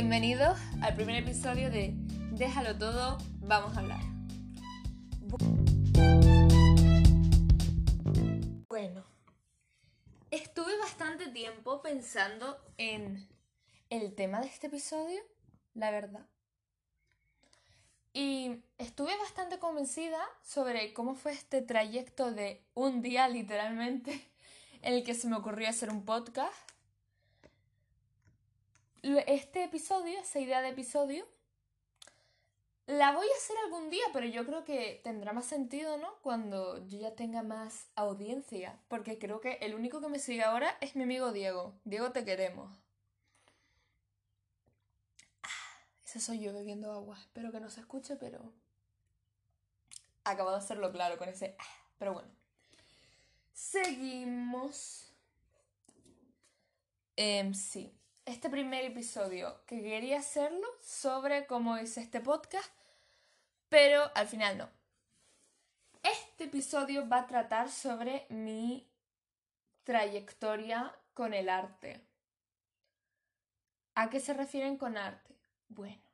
Bienvenidos al primer episodio de Déjalo todo, vamos a hablar. Bueno, estuve bastante tiempo pensando en el tema de este episodio, la verdad. Y estuve bastante convencida sobre cómo fue este trayecto de un día literalmente en el que se me ocurrió hacer un podcast. Este episodio, esa idea de episodio, la voy a hacer algún día, pero yo creo que tendrá más sentido, ¿no? Cuando yo ya tenga más audiencia. Porque creo que el único que me sigue ahora es mi amigo Diego. Diego, te queremos. Ah, ese soy yo bebiendo agua. Espero que no se escuche, pero... Acabo de hacerlo claro con ese... Ah, pero bueno. Seguimos. Eh, sí. Este primer episodio que quería hacerlo sobre cómo hice este podcast, pero al final no. Este episodio va a tratar sobre mi trayectoria con el arte. ¿A qué se refieren con arte? Bueno,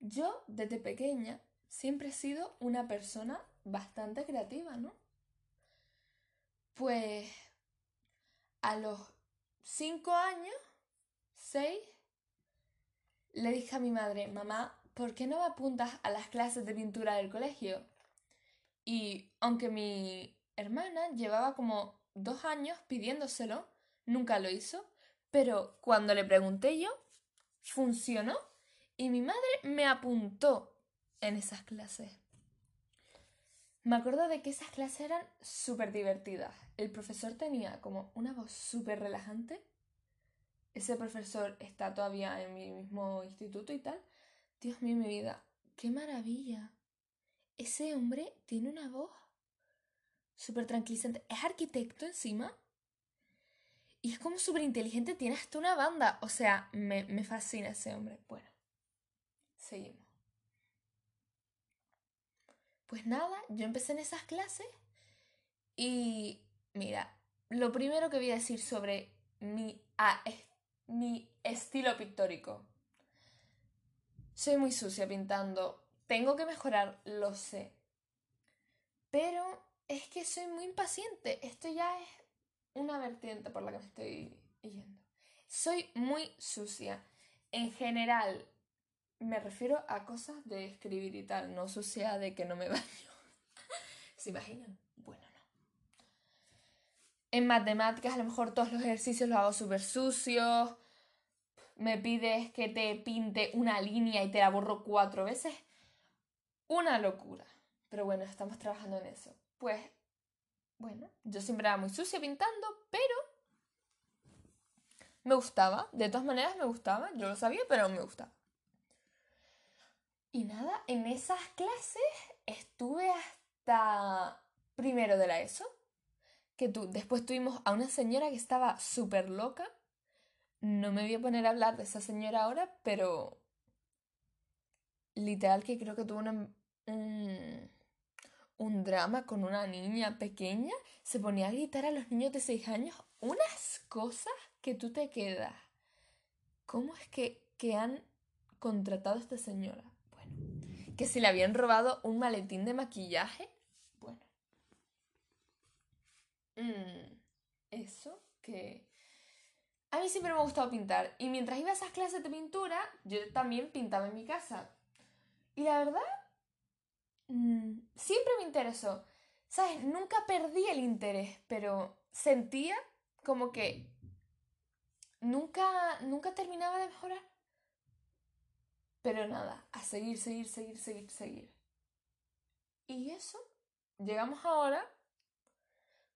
yo desde pequeña siempre he sido una persona bastante creativa, ¿no? Pues a los cinco años, seis, le dije a mi madre, mamá, ¿por qué no me apuntas a las clases de pintura del colegio? Y aunque mi hermana llevaba como dos años pidiéndoselo, nunca lo hizo, pero cuando le pregunté yo, funcionó y mi madre me apuntó en esas clases. Me acuerdo de que esas clases eran súper divertidas. El profesor tenía como una voz súper relajante. Ese profesor está todavía en mi mismo instituto y tal. Dios mío, mi vida, qué maravilla. Ese hombre tiene una voz súper tranquilizante. Es arquitecto encima. Y es como súper inteligente, tiene hasta una banda. O sea, me, me fascina ese hombre. Bueno, seguimos. Pues nada, yo empecé en esas clases y mira, lo primero que voy a decir sobre mi, ah, mi estilo pictórico. Soy muy sucia pintando, tengo que mejorar, lo sé. Pero es que soy muy impaciente, esto ya es una vertiente por la que me estoy yendo. Soy muy sucia. En general, me refiero a cosas de escribir y tal, no sucia de que no me baño. ¿Se imaginan? En matemáticas a lo mejor todos los ejercicios los hago súper sucios. Me pides que te pinte una línea y te la borro cuatro veces. Una locura. Pero bueno, estamos trabajando en eso. Pues, bueno, yo siempre era muy sucia pintando, pero me gustaba. De todas maneras me gustaba. Yo lo sabía, pero me gustaba. Y nada, en esas clases estuve hasta primero de la ESO. Que tú, después tuvimos a una señora que estaba súper loca. No me voy a poner a hablar de esa señora ahora, pero literal que creo que tuvo un, un drama con una niña pequeña. Se ponía a gritar a los niños de 6 años unas cosas que tú te quedas. ¿Cómo es que, que han contratado a esta señora? que si le habían robado un maletín de maquillaje. Bueno. Mm, eso que... A mí siempre me ha gustado pintar. Y mientras iba a esas clases de pintura, yo también pintaba en mi casa. Y la verdad, mm, siempre me interesó. ¿Sabes? Nunca perdí el interés, pero sentía como que nunca, nunca terminaba de mejorar. Pero nada, a seguir, seguir, seguir, seguir, seguir. Y eso, llegamos ahora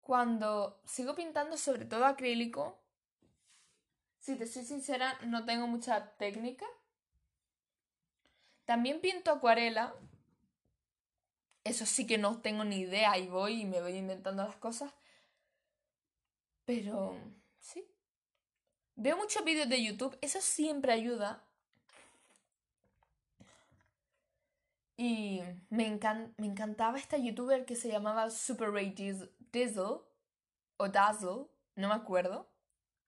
cuando sigo pintando sobre todo acrílico. Si te soy sincera, no tengo mucha técnica. También pinto acuarela. Eso sí que no tengo ni idea y voy y me voy inventando las cosas. Pero sí. Veo muchos vídeos de YouTube, eso siempre ayuda Y me, encantaba esta youtuber que se llamaba Super Ray Dizzle o Dazzle, no me acuerdo.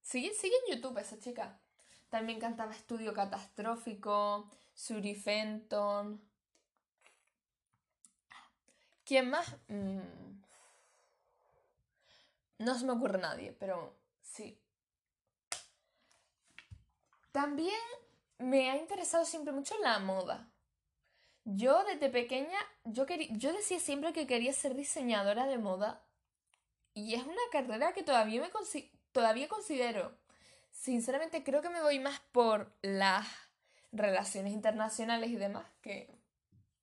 Sigue, sigue en YouTube esa chica. También cantaba Estudio Catastrófico, Suri Fenton. ¿Quién más? Mm. No se me ocurre nadie, pero sí. También me ha interesado siempre mucho la moda. Yo desde pequeña, yo, yo decía siempre que quería ser diseñadora de moda y es una carrera que todavía, me todavía considero. Sinceramente creo que me voy más por las relaciones internacionales y demás, que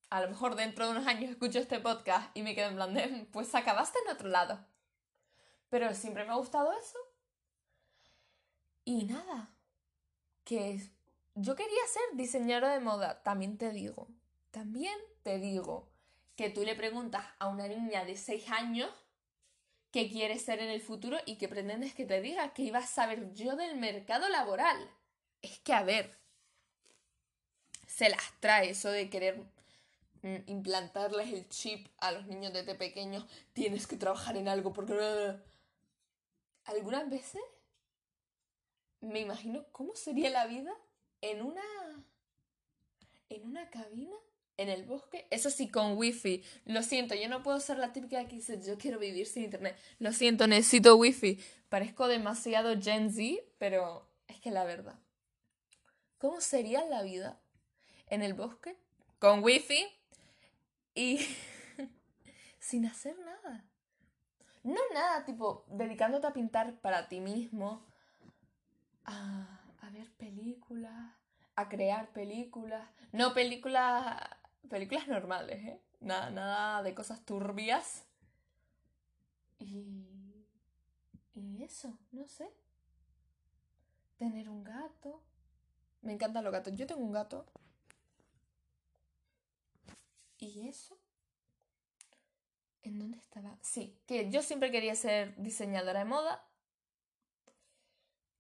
a lo mejor dentro de unos años escucho este podcast y me quedo en plan de, pues acabaste en otro lado. Pero siempre me ha gustado eso. Y nada, que yo quería ser diseñadora de moda, también te digo. También te digo que tú le preguntas a una niña de 6 años qué quieres ser en el futuro y que pretendes que te diga que iba a saber yo del mercado laboral. Es que, a ver, se las trae eso de querer mm, implantarles el chip a los niños desde pequeños. Tienes que trabajar en algo porque... Algunas veces me imagino cómo sería la vida en una... en una cabina en el bosque, eso sí, con wifi. Lo siento, yo no puedo ser la típica que dice yo quiero vivir sin internet. Lo siento, necesito wifi. Parezco demasiado Gen Z, pero es que la verdad. ¿Cómo sería la vida en el bosque con wifi y sin hacer nada? No nada, tipo, dedicándote a pintar para ti mismo, a, a ver películas, a crear películas. No películas películas normales, ¿eh? Nada, nada de cosas turbias. Y... Y eso, no sé. Tener un gato. Me encantan los gatos. Yo tengo un gato. ¿Y eso? ¿En dónde estaba? Sí, que yo siempre quería ser diseñadora de moda.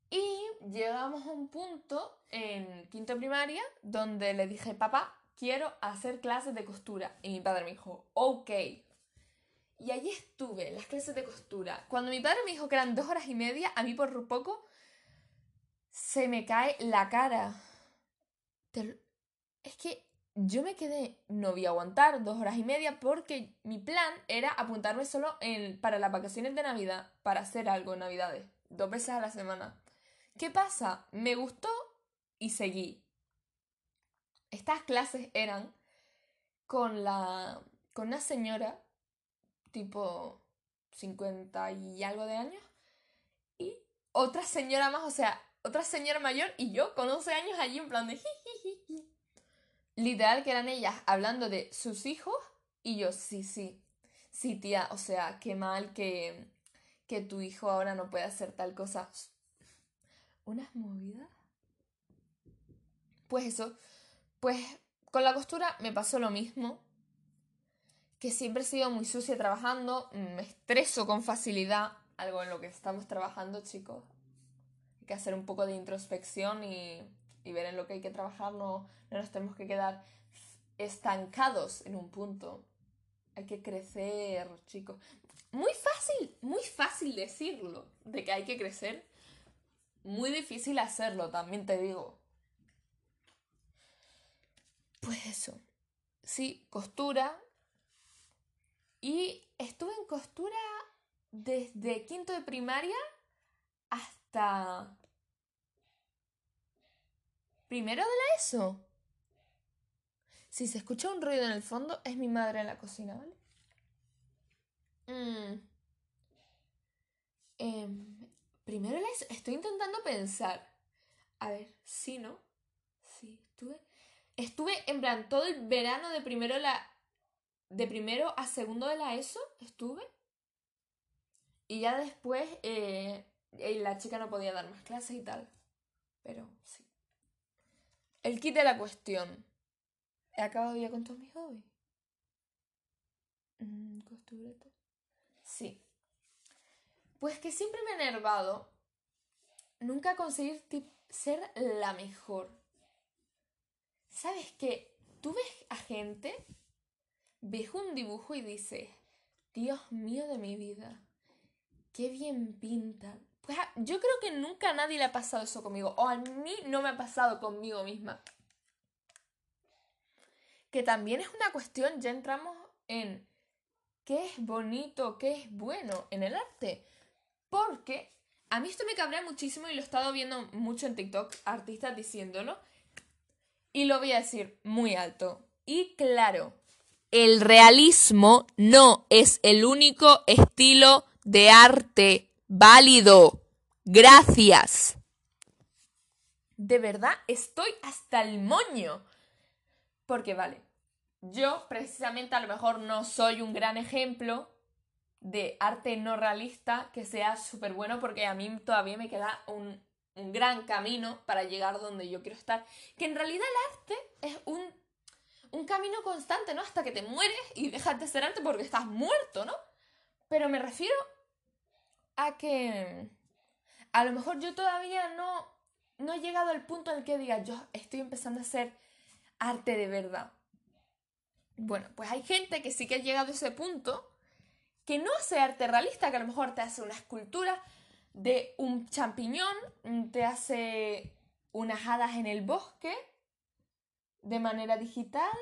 Y llegamos a un punto en quinto primaria donde le dije, papá, quiero hacer clases de costura. Y mi padre me dijo, ok. Y allí estuve, las clases de costura. Cuando mi padre me dijo que eran dos horas y media, a mí por poco se me cae la cara. Es que yo me quedé, no voy a aguantar dos horas y media porque mi plan era apuntarme solo en, para las vacaciones de Navidad, para hacer algo en Navidades, dos veces a la semana. ¿Qué pasa? Me gustó y seguí estas clases eran con la con una señora tipo 50 y algo de años y otra señora más, o sea, otra señora mayor y yo con 11 años allí en plan de Literal que eran ellas hablando de sus hijos y yo, sí, sí, sí, tía, o sea, qué mal que, que tu hijo ahora no puede hacer tal cosa. ¿Unas movidas? Pues eso, pues con la costura me pasó lo mismo, que siempre he sido muy sucia trabajando, me estreso con facilidad, algo en lo que estamos trabajando chicos. Hay que hacer un poco de introspección y, ver en lo que hay que trabajar, no, no nos tenemos que quedar estancados en un punto. Hay que crecer, chicos. Muy fácil, muy fácil decirlo, de que hay que crecer. Muy difícil hacerlo, también te digo. Pues eso. Sí, costura. Y estuve en costura desde quinto de primaria hasta primero de la ESO. Si se escucha un ruido en el fondo, es mi madre en la cocina, ¿vale? Mm. Em, primero ESO. Estoy intentando pensar. A ver, sí, ¿no? Sí, estuve estuve en plan todo el verano de primero la de primero a segundo de la ESO estuve. Y ya después eh, la chica no podía dar más clases y tal. Pero sí. El kit de la cuestión. He acabado ya con todos mis hobbies mm, sí. Pues que siempre me ha enervado nunca conseguir ser la mejor ¿Sabes qué? Tú ves a gente, ves un dibujo y dices, Dios mío de mi vida, qué bien pinta. Pues ah, yo creo que nunca a nadie le ha pasado eso conmigo. O a mí no me ha pasado conmigo misma. Que también es una cuestión, ya entramos en qué es bonito, qué es bueno en el arte. Porque a mí esto me cabrea muchísimo y lo he estado viendo mucho en TikTok, artistas diciéndolo. Y lo voy a decir muy alto y claro. El realismo no es el único estilo de arte válido. Gracias. De verdad, estoy hasta el moño. Porque vale, yo precisamente a lo mejor no soy un gran ejemplo de arte no realista que sea súper bueno porque a mí todavía me queda un, un, gran camino para llegar donde yo quiero estar. Que en realidad el arte es un, un camino constante, ¿no? Hasta que te mueres y dejas de ser arte porque estás muerto, ¿no? Pero me refiero a que a lo mejor yo todavía no, no he llegado al punto en el que diga yo estoy empezando a hacer arte de verdad. Bueno, pues hay gente que sí que ha llegado a ese punto que no hace arte realista, que a lo mejor te hace una escultura de un champiñón, te hace unas hadas en el bosque de manera digital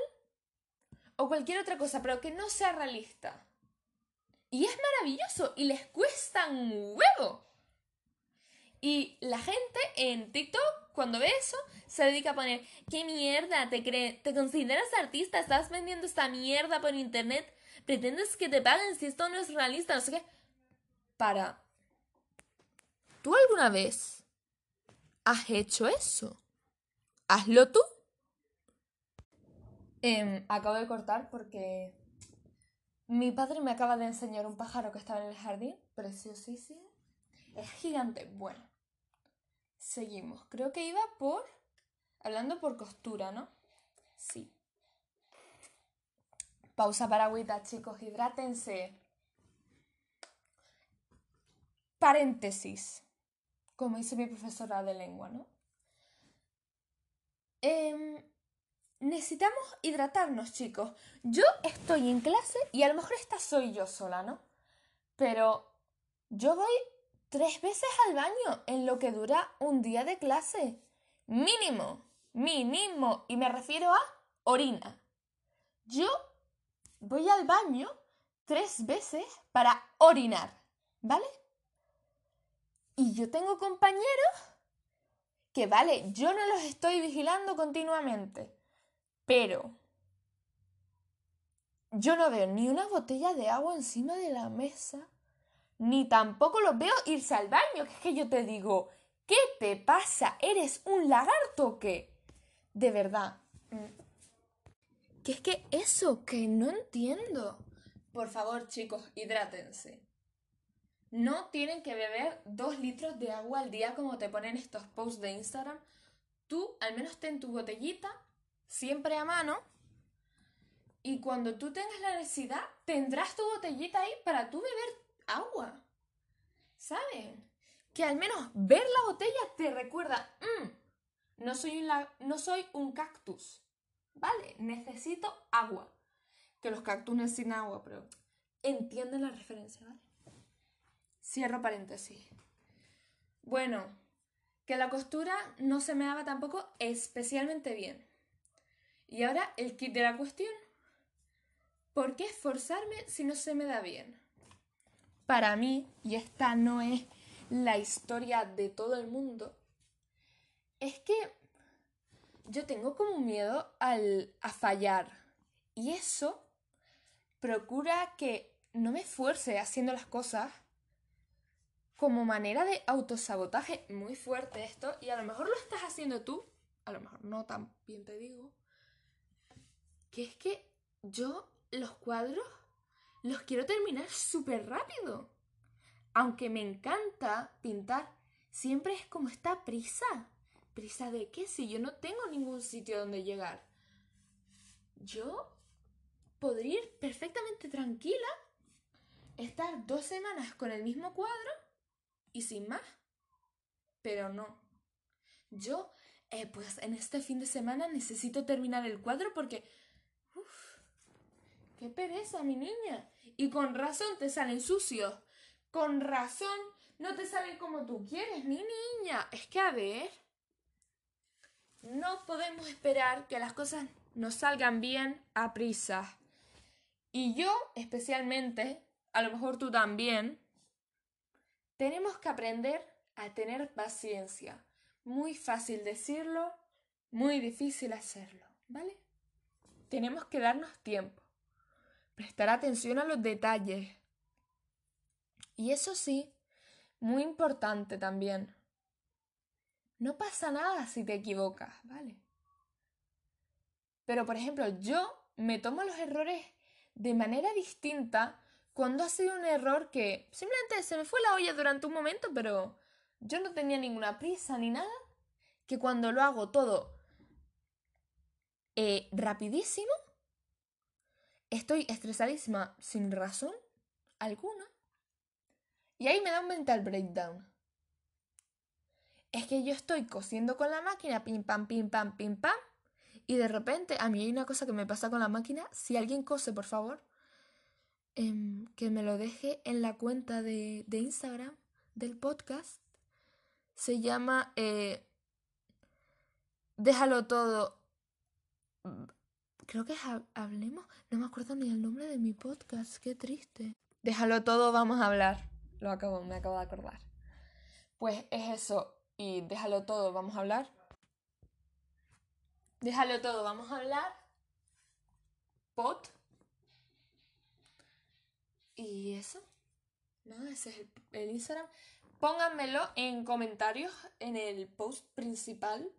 o cualquier otra cosa, pero que no sea realista. Y es maravilloso y les cuesta un huevo. Y la gente en TikTok, cuando ve eso, se dedica a poner, ¿qué mierda? ¿Te, crees? ¿Te consideras artista? ¿Estás vendiendo esta mierda por internet? pretendes que te paguen si esto no es realista, no sé qué. Para. ¿Tú alguna vez has hecho eso? Hazlo tú. Em, acabo de cortar porque mi padre me acaba de enseñar un pájaro que estaba en el jardín, preciosísimo. Es gigante. Bueno, seguimos. Creo que iba por... Hablando por costura, ¿no? Sí. Pausa para agüita, chicos, hidrátense. Paréntesis, como dice mi profesora de lengua, ¿no? Em, necesitamos hidratarnos, chicos. Yo estoy en clase y a lo mejor esta soy yo sola, ¿no? Pero yo voy tres veces al baño en lo que dura un día de clase. Mínimo, mínimo. Y me refiero a orina. Yo voy al baño tres veces para orinar, ¿vale? Y yo tengo compañeros que, vale, yo no los estoy vigilando continuamente, pero yo no veo ni una botella de agua encima de la mesa, ni tampoco los veo irse al baño, que es que yo te digo, ¿qué te pasa? ¿Eres un lagarto o qué? De verdad. ¿Qué es que eso? Que no entiendo. Por favor, chicos, hidrátense. No tienen que beber dos litros de agua al día como te ponen estos posts de Instagram. Tú al menos ten tu botellita siempre a mano. Y cuando tú tengas la necesidad, tendrás tu botellita ahí para tú beber agua. ¿Saben? Que al menos ver la botella te recuerda, mm, no, soy un no soy un cactus. Vale, necesito agua. Que los cactus necesitan agua, pero entienden la referencia, ¿vale? Cierro paréntesis. Bueno, que la costura no se me daba tampoco especialmente bien. Y ahora el kit de la cuestión. ¿Por qué esforzarme si no se me da bien? Para mí, y esta no es la historia de todo el mundo, es que yo tengo como miedo al, a fallar. Y eso procura que no me esfuerce haciendo las cosas como manera de autosabotaje muy fuerte esto. Y a lo mejor lo estás haciendo tú, a lo mejor no tan bien te digo. Que es que yo los cuadros los quiero terminar súper rápido. Aunque me encanta pintar, siempre es como esta prisa. ¿Prisa de qué? Si yo no tengo ningún sitio donde llegar. Yo podría ir perfectamente tranquila, estar dos semanas con el mismo cuadro y sin más. Pero no. Yo, eh, pues en este fin de semana necesito terminar el cuadro porque... Uf, ¡Qué pereza, mi niña! Y con razón te salen sucios. Con razón no te salen como tú quieres, mi niña. Es que a ver, no podemos esperar que las cosas nos salgan bien a prisa. Y yo especialmente, a lo mejor tú también, tenemos que aprender a tener paciencia. Muy fácil decirlo, muy difícil hacerlo, ¿vale? Tenemos que darnos tiempo, prestar atención a los detalles. Y eso sí, muy importante también. No pasa nada si te equivocas, ¿vale? Pero, por ejemplo, yo me tomo los errores de manera distinta cuando ha sido un error que simplemente se me fue la olla durante un momento, pero yo no tenía ninguna prisa ni nada, que cuando lo hago todo eh, rapidísimo, estoy estresadísima sin razón alguna. Y ahí me da un mental breakdown. Es que yo estoy cosiendo con la máquina, pim pam, pim pam, pim pam, y de repente, a mí hay una cosa que me pasa con la máquina. Si alguien cose, por favor, em, que me lo deje en la cuenta de, Instagram del podcast. Se llama eh, Déjalo todo. Creo que Hablemos. No me acuerdo ni el nombre de mi podcast. Qué triste. Déjalo todo, vamos a hablar. Lo acabo, me acabo de acordar. Pues es eso. Y déjalo todo, vamos a hablar. Déjalo todo, vamos a hablar. Pot. Y eso. No, ese es el, Instagram. Pónganmelo en comentarios en el post principal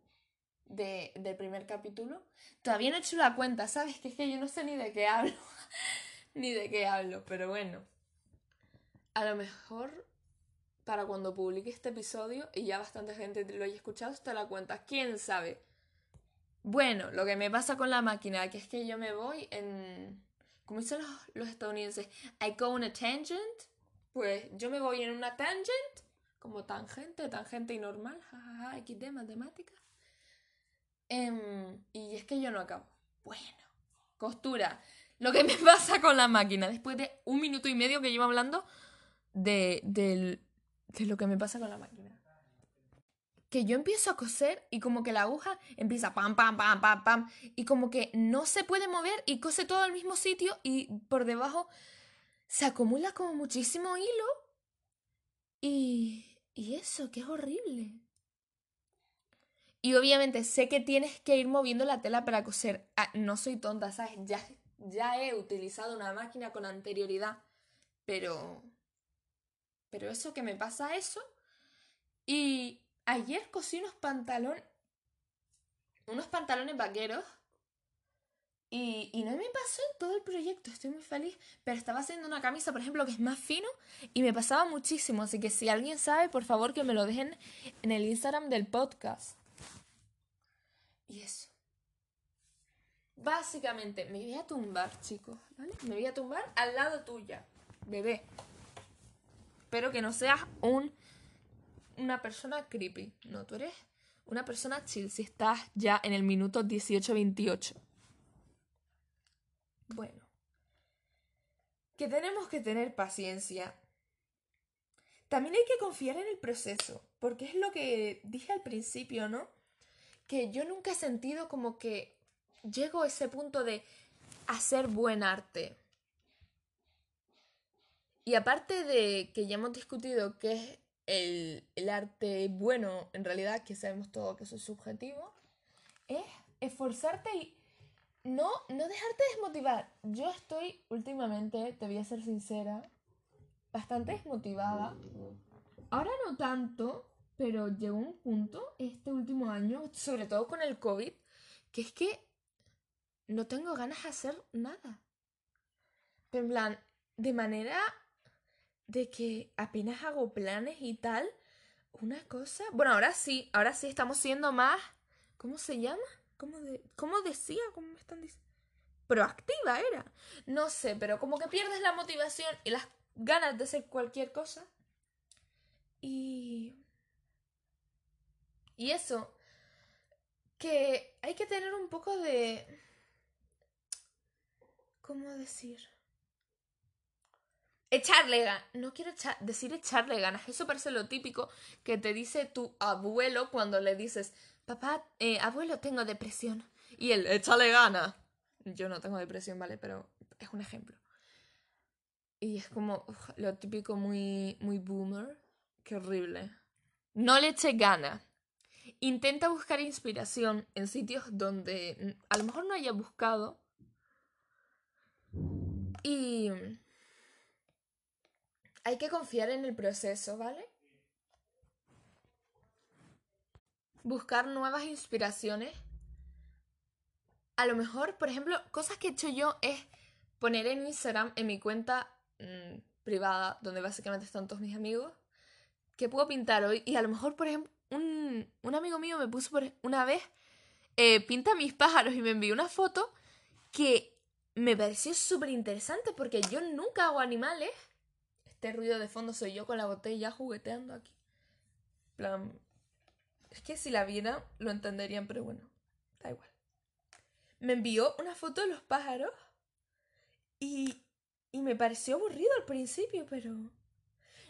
de, del primer capítulo. Todavía no he hecho la cuenta, ¿sabes? Que es que yo no sé ni de qué hablo. ni de qué hablo, pero bueno. A lo mejor para cuando publique este episodio y ya bastante gente lo haya escuchado, está la cuenta. ¿Quién sabe? Bueno, lo que me pasa con la máquina, que es que yo me voy en... ¿Cómo dicen los, estadounidenses? I go on a tangent. Pues yo me voy en una tangent, como tangente, tangente y normal, jajaja, XD, matemática. Em, y es que yo no acabo. Bueno, costura. Lo que me pasa con la máquina, después de un minuto y medio que llevo hablando de, de lo que me pasa con la máquina que yo empiezo a coser y como que la aguja empieza pam, pam, pam, pam, pam, y como que no se puede mover y cose todo al mismo sitio y por debajo se acumula como muchísimo hilo. Y, y eso, que es horrible. Y obviamente sé que tienes que ir moviendo la tela para coser. Ah, no soy tonta, ¿sabes? Ya, ya he utilizado una máquina con anterioridad. Pero... Pero eso que me pasa eso. Y Ayer cosí unos pantalones. Unos pantalones vaqueros. Y, y, no me pasó en todo el proyecto, estoy muy feliz. Pero estaba haciendo una camisa, por ejemplo, que es más fino y me pasaba muchísimo. Así que si alguien sabe, por favor que me lo dejen en el Instagram del podcast. Y eso. Básicamente, me voy a tumbar, chicos, ¿vale? Me voy a tumbar al lado tuya, bebé. Espero que no seas un una persona creepy. No, tú eres una persona chill si estás ya en el minuto 18-28. Bueno. Que tenemos que tener paciencia. También hay que confiar en el proceso, porque es lo que dije al principio, ¿no? Que yo nunca he sentido como que llego a ese punto de hacer buen arte. Y aparte de que ya hemos discutido qué es el, arte bueno, en realidad, que sabemos todo que eso es subjetivo, es esforzarte y no, no dejarte desmotivar. Yo estoy últimamente, te voy a ser sincera, bastante desmotivada. Ahora no tanto, pero llegó un punto este último año, sobre todo con el COVID, que es que no tengo ganas de hacer nada. En plan, de manera de que apenas hago planes y tal, una cosa. Bueno, ahora sí, ahora sí estamos siendo más. ¿Cómo se llama? ¿Cómo, cómo decía? ¿Cómo me están diciendo? Proactiva era. No sé, pero como que pierdes la motivación y las ganas de hacer cualquier cosa. Y. Y eso. Que hay que tener un poco de. ¿Cómo decir? Echarle ganas. No quiero decir echarle ganas. Eso parece lo típico que te dice tu abuelo cuando le dices, papá, eh, abuelo, tengo depresión. Y él, échale ganas. Yo no tengo depresión, ¿vale? Pero es un ejemplo. Y es como lo típico muy, muy boomer. Qué horrible. No le eche ganas. Intenta buscar inspiración en sitios donde a lo mejor no haya buscado. Y hay que confiar en el proceso, ¿vale? Buscar nuevas inspiraciones. A lo mejor, por ejemplo, cosas que he hecho yo es poner en Instagram, en mi cuenta mm, privada, donde básicamente están todos mis amigos, que puedo pintar hoy. Y a lo mejor, por ejemplo, un, amigo mío me puso por una vez, eh, pinta mis pájaros y me envió una foto que me pareció súper interesante porque yo nunca hago animales. Este ruido de fondo soy yo con la botella jugueteando aquí. plan. Es que si la viera lo entenderían, pero bueno, da igual. Me envió una foto de los pájaros y, y me pareció aburrido al principio, pero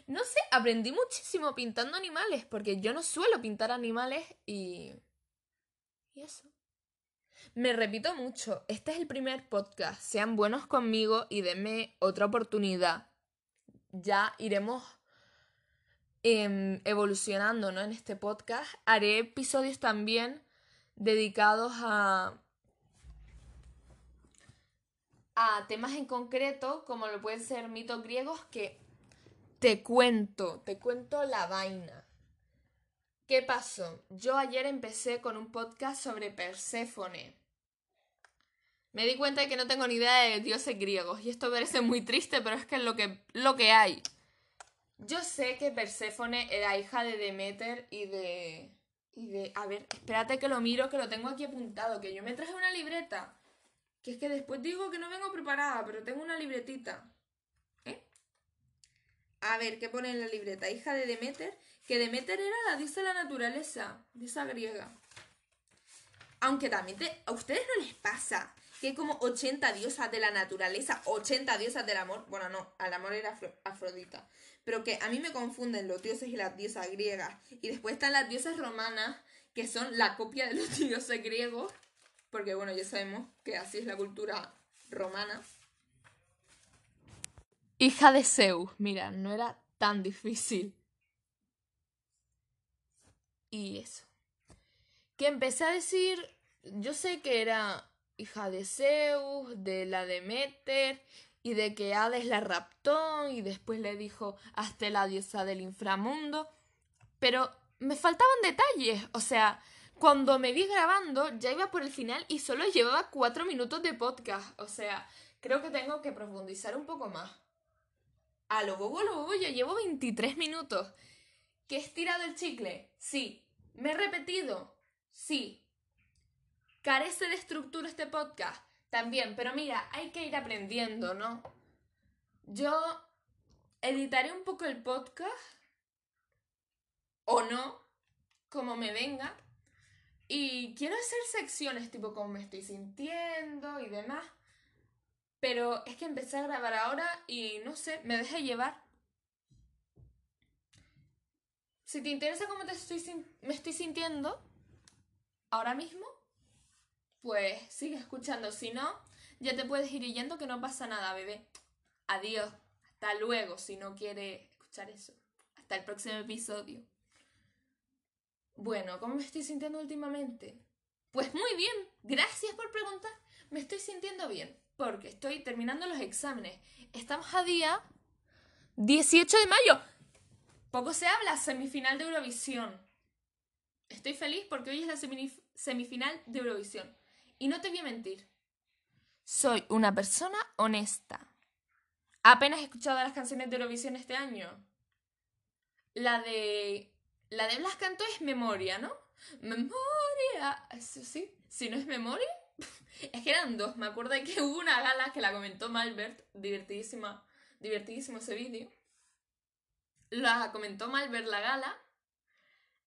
no sé, aprendí muchísimo pintando animales, porque yo no suelo pintar animales y... Y eso. Me repito mucho, este es el primer podcast, sean buenos conmigo y denme otra oportunidad. Ya iremos em, evolucionando ¿no? en este podcast. Haré episodios también dedicados a, a temas en concreto, como lo pueden ser mitos griegos, que te cuento, te cuento la vaina. ¿Qué pasó? Yo ayer empecé con un podcast sobre Perséfone. Me di cuenta de que no tengo ni idea de dioses griegos y esto parece muy triste, pero es que es lo que, lo que hay. Yo sé que Perséfone era hija de Demeter y de... Y de... A ver, espérate que lo miro, que lo tengo aquí apuntado, que yo me traje una libreta. Que es que después digo que no vengo preparada, pero tengo una libretita. A ver, ¿qué pone en la libreta? Hija de Demeter, que Demeter era la diosa de la naturaleza, diosa griega. Aunque también a ustedes no les pasa que hay como 80 diosas de la naturaleza, 80 diosas del amor. Bueno, no, al amor era Afrodita. Pero que a mí me confunden los dioses y las diosas griegas. Y después están las diosas romanas, que son la copia de los dioses griegos. Porque bueno, ya sabemos que así es la cultura romana. Hija de Zeus, mira, no era tan difícil. Y eso. Que empecé a decir, yo sé que era hija de Zeus, de la Demeter, y de que Hades la raptó, y después le dijo hasta la diosa del inframundo. Pero me faltaban detalles, o sea, cuando me vi grabando ya iba por el final y solo llevaba cuatro minutos de podcast, o sea, creo que tengo que profundizar un poco más. A lo bobo, lo bobo, ya llevo 23 minutos. ¿Que he estirado el chicle? Sí. ¿Me he repetido? Sí. ¿Carece de estructura este podcast? También, pero mira, hay que ir aprendiendo, ¿no? Yo editaré un poco el podcast, o no, como me venga, y quiero hacer secciones tipo cómo me estoy sintiendo y demás. Pero es que empecé a grabar ahora y no sé, me dejé llevar. Si te interesa cómo te estoy, me estoy sintiendo ahora mismo, pues sigue escuchando. Si no, ya te puedes ir yendo que no pasa nada, bebé. Adiós. Hasta luego si no quieres escuchar eso. Hasta el próximo episodio. Bueno, ¿cómo me estoy sintiendo últimamente? Pues muy bien. Gracias por preguntar. Me estoy sintiendo bien porque estoy terminando los exámenes. Estamos a día 18 de mayo. Poco se habla, semifinal de Eurovisión. Estoy feliz porque hoy es la semifinal de Eurovisión. Y no te voy a mentir. Soy una persona honesta. Apenas he escuchado las canciones de Eurovisión este año. La de. La de Blas Canto es Memoria, ¿no? Memoria. Eso sí. Si no es Memoria, es que eran dos. Me acuerdo de que hubo una gala que la comentó Malbert. Divertidísima. Divertidísimo ese vídeo. La comentó Malbert la gala.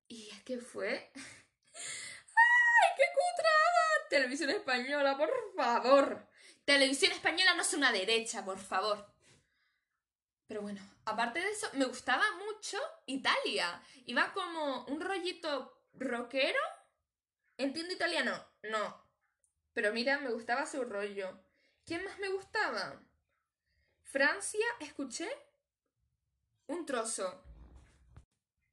Y es que fue. Televisión española, por favor. Televisión española no es una derecha, por favor. Pero bueno, aparte de eso, me gustaba mucho Italia. Iba como un rollito rockero. ¿Entiendo italiano? No. Pero mira, me gustaba su rollo. ¿Quién más me gustaba? Francia, escuché un trozo.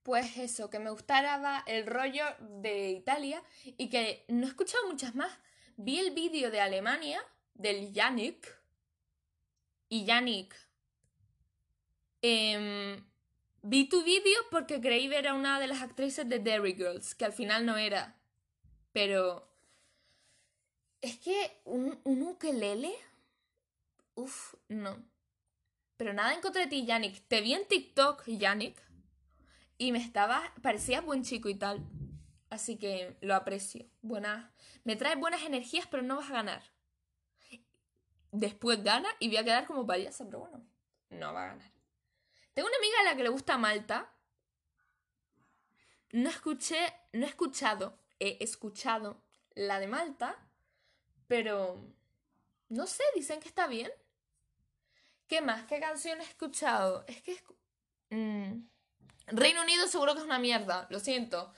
Pues eso, que me gustaba el rollo de Italia y que no he escuchado muchas más. Vi el vídeo de Alemania, del Yannick. Y Yannick. Em, vi tu vídeo porque creí ver a una de las actrices de Derry Girls, que al final no era. Pero. Es que un, un ukelele. Uf, no. Pero nada en contra de ti, Yannick. Te vi en TikTok, Yannick. Y me estaba. Parecías buen chico y tal. Así que lo aprecio. Buena. Me trae buenas energías, pero no vas a ganar. Después gana y voy a quedar como payasa, pero bueno, no va a ganar. Tengo una amiga a la que le gusta Malta. No escuché, no he escuchado, he escuchado la de Malta, pero no sé, dicen que está bien. ¿Qué más? ¿Qué canción he escuchado? Es que... Mm, Reino Unido seguro que es una mierda, lo siento.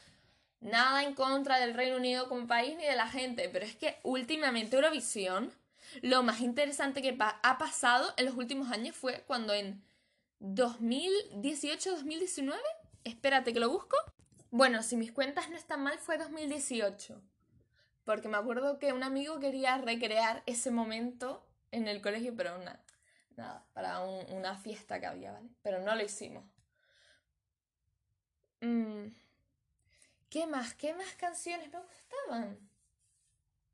Nada en contra del Reino Unido como país ni de la gente, pero es que últimamente Eurovisión, lo más interesante que ha pasado en los últimos años fue cuando en 2018-2019, espérate que lo busco. Bueno, si mis cuentas no están mal, fue 2018. Porque me acuerdo que un amigo quería recrear ese momento en el colegio, pero nada, para una fiesta que había, ¿vale? Pero no lo hicimos. Mm. ¿Qué más? ¿Qué más canciones me gustaban?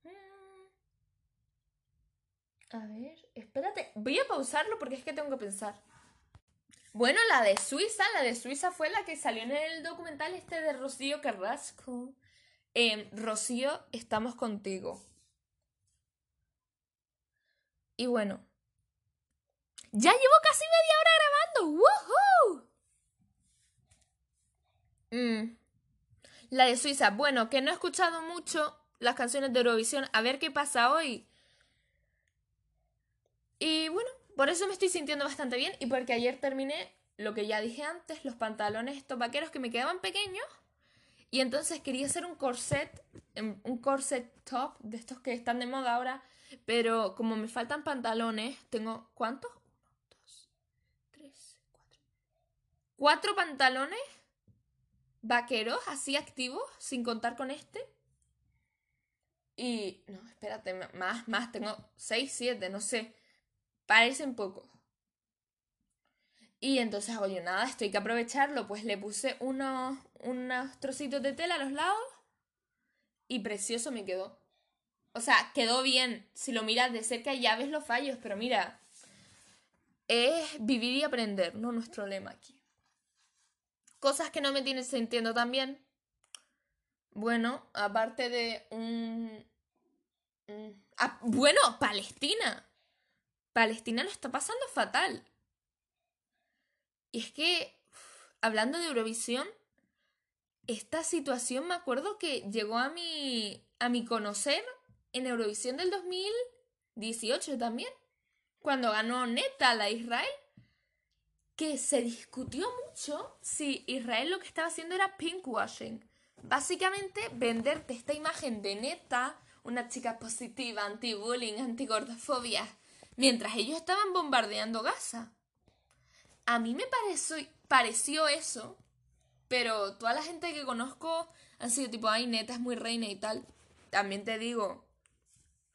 Mm. A ver, espérate. Voy a pausarlo porque es que tengo que pensar. Bueno, la de Suiza, la de Suiza fue la que salió en el documental este de Rocío Carrasco. Em, Rocío, estamos contigo. Y bueno, ya llevo casi media hora grabando. ¡Woohoo! Mm. La de Suiza. Bueno, que no he escuchado mucho las canciones de Eurovisión. A ver qué pasa hoy. Y bueno, por eso me estoy sintiendo bastante bien y porque ayer terminé lo que ya dije antes, los pantalones estos vaqueros que me quedaban pequeños. Y entonces quería hacer un corset, em, un corset top de estos que están de moda ahora. Pero como me faltan pantalones, tengo ¿cuántos? Uno, dos, tres, cuatro. Cuatro pantalones vaqueros así activos, sin contar con este. Y... No, espérate, más, más, tengo seis, siete, no sé. Parecen pocos. Y entonces hago yo nada, estoy que aprovecharlo, pues le puse unos, unos trocitos de tela a los lados y precioso me quedó. O sea, quedó bien. Si lo miras de cerca ya ves los fallos, pero mira, es vivir y aprender, no nuestro lema aquí. Cosas que no me tienen sintiendo también. Bueno, aparte de un... Ah, bueno, Palestina. Palestina lo está pasando fatal. Y es que, hablando de Eurovisión, esta situación me acuerdo que llegó a mi, a mi conocer en Eurovisión del 2018 también, cuando ganó Neta la Israel, que se discutió mucho si Israel lo que estaba haciendo era pinkwashing. Básicamente, venderte esta imagen de Neta, una chica positiva, anti-bullying, anti-gordofobia, mientras ellos estaban bombardeando Gaza. A mí me pareció, pareció eso, pero toda la gente que conozco han sido tipo, ay, neta es muy reina y tal. También te digo,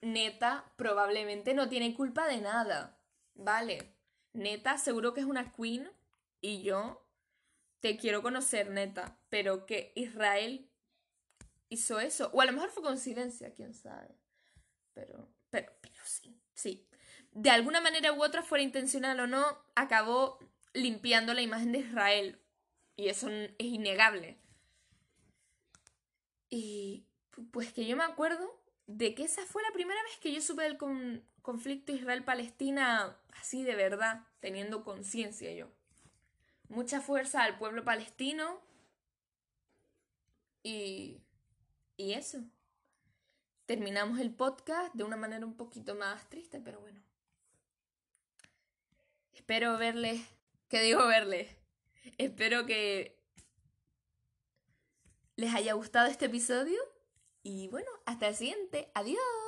neta probablemente no tiene culpa de nada. Vale, neta seguro que es una queen y yo te quiero conocer, neta, pero que Israel hizo eso. O a lo mejor fue coincidencia, quién sabe. Pero, pero, pero sí, sí de alguna manera u otra, fuera intencional o no, acabó limpiando la imagen de Israel. Y eso es innegable. Y pues que yo me acuerdo de que esa fue la primera vez que yo supe del conflicto Israel-Palestina así de verdad, teniendo conciencia yo. Mucha fuerza al pueblo palestino y, y eso. Terminamos el podcast de una manera un poquito más triste, pero bueno. Espero verles ¿Qué digo verles? Espero que les haya gustado este episodio y bueno, hasta el siguiente. Adiós.